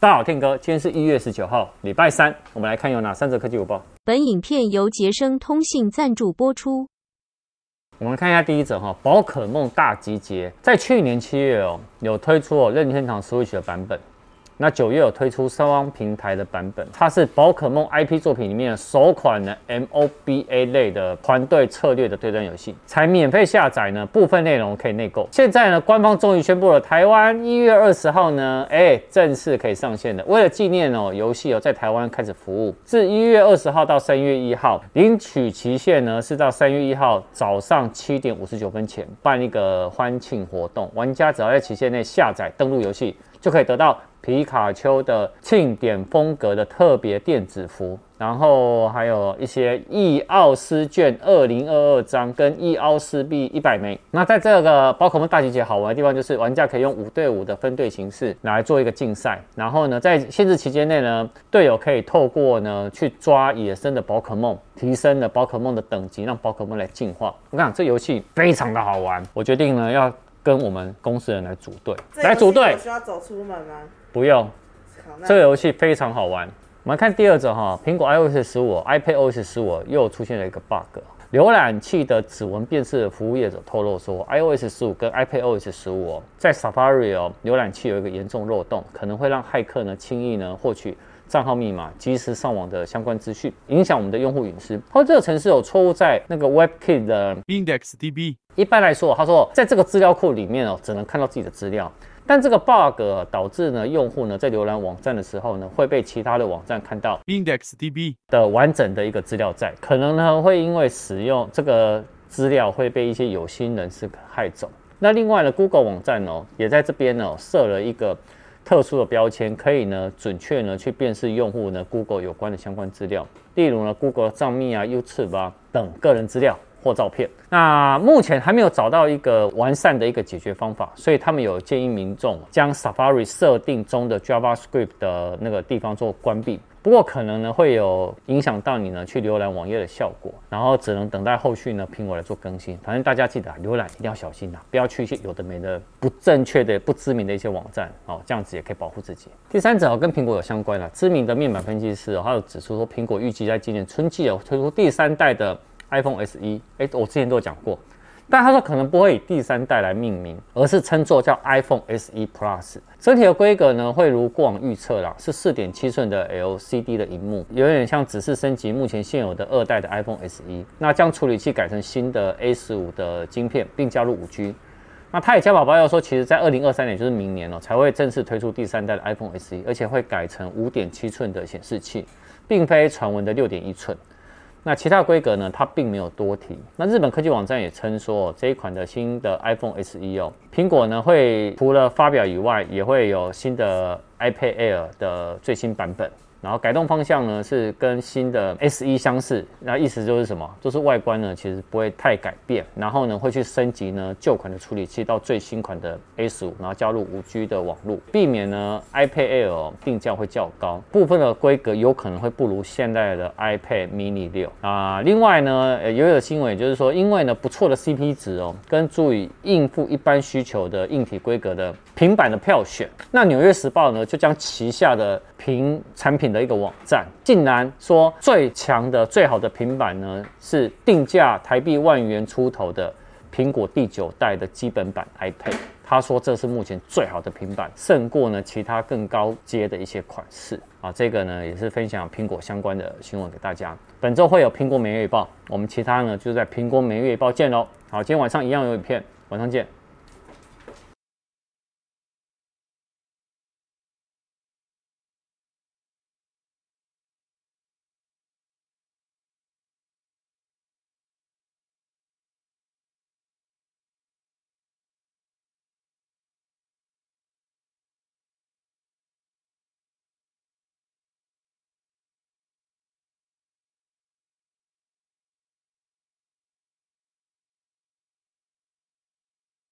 大家好，Tim 哥，今天是一月十九号，礼拜三，我们来看有哪三则科技午报。本影片由杰生通信赞助播出。我们看一下第一则哈，宝可梦大集结，在去年七月哦，有推出哦任天堂 Switch 的版本。那九月有推出三方平台的版本，它是宝可梦 IP 作品里面的首款的 MOBA 类的团队策略的对战游戏，才免费下载呢，部分内容可以内购。现在呢，官方终于宣布了，台湾一月二十号呢，哎，正式可以上线了。为了纪念哦，游戏哦在台湾开始服务，自一月二十号到三月一号，领取期限呢是到三月一号早上七点五十九分前办一个欢庆活动，玩家只要在期限内下载登录游戏，就可以得到。皮卡丘的庆典风格的特别电子服，然后还有一些易奥斯卷二零二二张跟易奥斯币一百枚。那在这个宝可梦大集结好玩的地方，就是玩家可以用五对五的分队形式来做一个竞赛。然后呢，在限制期间内呢，队友可以透过呢去抓野生的宝可梦，提升了宝可梦的等级，让宝可梦来进化。我跟你讲，这游戏非常的好玩。我决定呢要跟我们公司人来组队，来组队。需要走出门吗？不用，这个游戏非常好玩。我们看第二则哈，苹果 iOS 十五、iPadOS 十五又出现了一个 bug。浏览器的指纹辨识服务业者透露说，iOS 十五跟 iPadOS 十五哦，在 Safari 哦浏览器有一个严重漏洞，可能会让骇客呢轻易呢获取账号密码、及时上网的相关资讯，影响我们的用户隐私。他说这个程式有错误在那个 WebKit 的 IndexedDB。一般来说，他说在这个资料库里面哦，只能看到自己的资料。但这个 bug 导致呢，用户呢在浏览网站的时候呢，会被其他的网站看到 IndexedDB 的完整的一个资料在，可能呢会因为使用这个资料会被一些有心人士害走。那另外呢，Google 网站哦也在这边呢设了一个特殊的标签，可以呢准确呢去辨识用户呢 Google 有关的相关资料，例如呢 Google 账密啊、YouTube 啊等个人资料。或照片，那目前还没有找到一个完善的一个解决方法，所以他们有建议民众将 Safari 设定中的 JavaScript 的那个地方做关闭。不过可能呢会有影响到你呢去浏览网页的效果，然后只能等待后续呢苹果来做更新。反正大家记得啊，浏览一定要小心呐，不要去一些有的没的不正确的、不知名的一些网站哦，这样子也可以保护自己。第三者跟苹果有相关的知名的面板分析师哦，他有指出说，苹果预计在今年春季哦推出第三代的。iPhone SE，哎，我之前都有讲过，但他说可能不会以第三代来命名，而是称作叫 iPhone SE Plus。整体的规格呢，会如过往预测啦，是四点七寸的 LCD 的荧幕，有点像只是升级目前现有的二代的 iPhone SE。那将处理器改成新的 A 十五的晶片，并加入五 G。那他也加宝宝要说，其实在二零二三年，就是明年哦，才会正式推出第三代的 iPhone SE，而且会改成五点七寸的显示器，并非传闻的六点一寸。那其他规格呢？它并没有多提。那日本科技网站也称说，这一款的新的 iPhone SE 哦，苹果呢会除了发表以外，也会有新的 iPad Air 的最新版本。然后改动方向呢是跟新的 SE 相似，那意思就是什么？就是外观呢其实不会太改变，然后呢会去升级呢旧款的处理器到最新款的 A15，然后加入 5G 的网络，避免呢 iPad Air 定价会较高，部分的规格有可能会不如现在的 iPad Mini 六啊。另外呢，也有新闻就是说，因为呢不错的 CP 值哦，跟足以应付一般需求的硬体规格的平板的票选，那纽约时报呢就将旗下的平产品的一个网站，竟然说最强的、最好的平板呢，是定价台币万元出头的苹果第九代的基本版 iPad。他说这是目前最好的平板，胜过呢其他更高阶的一些款式啊。这个呢也是分享苹果相关的新闻给大家。本周会有苹果每月报，我们其他呢就在苹果每月报见喽。好，今天晚上一样有影片，晚上见。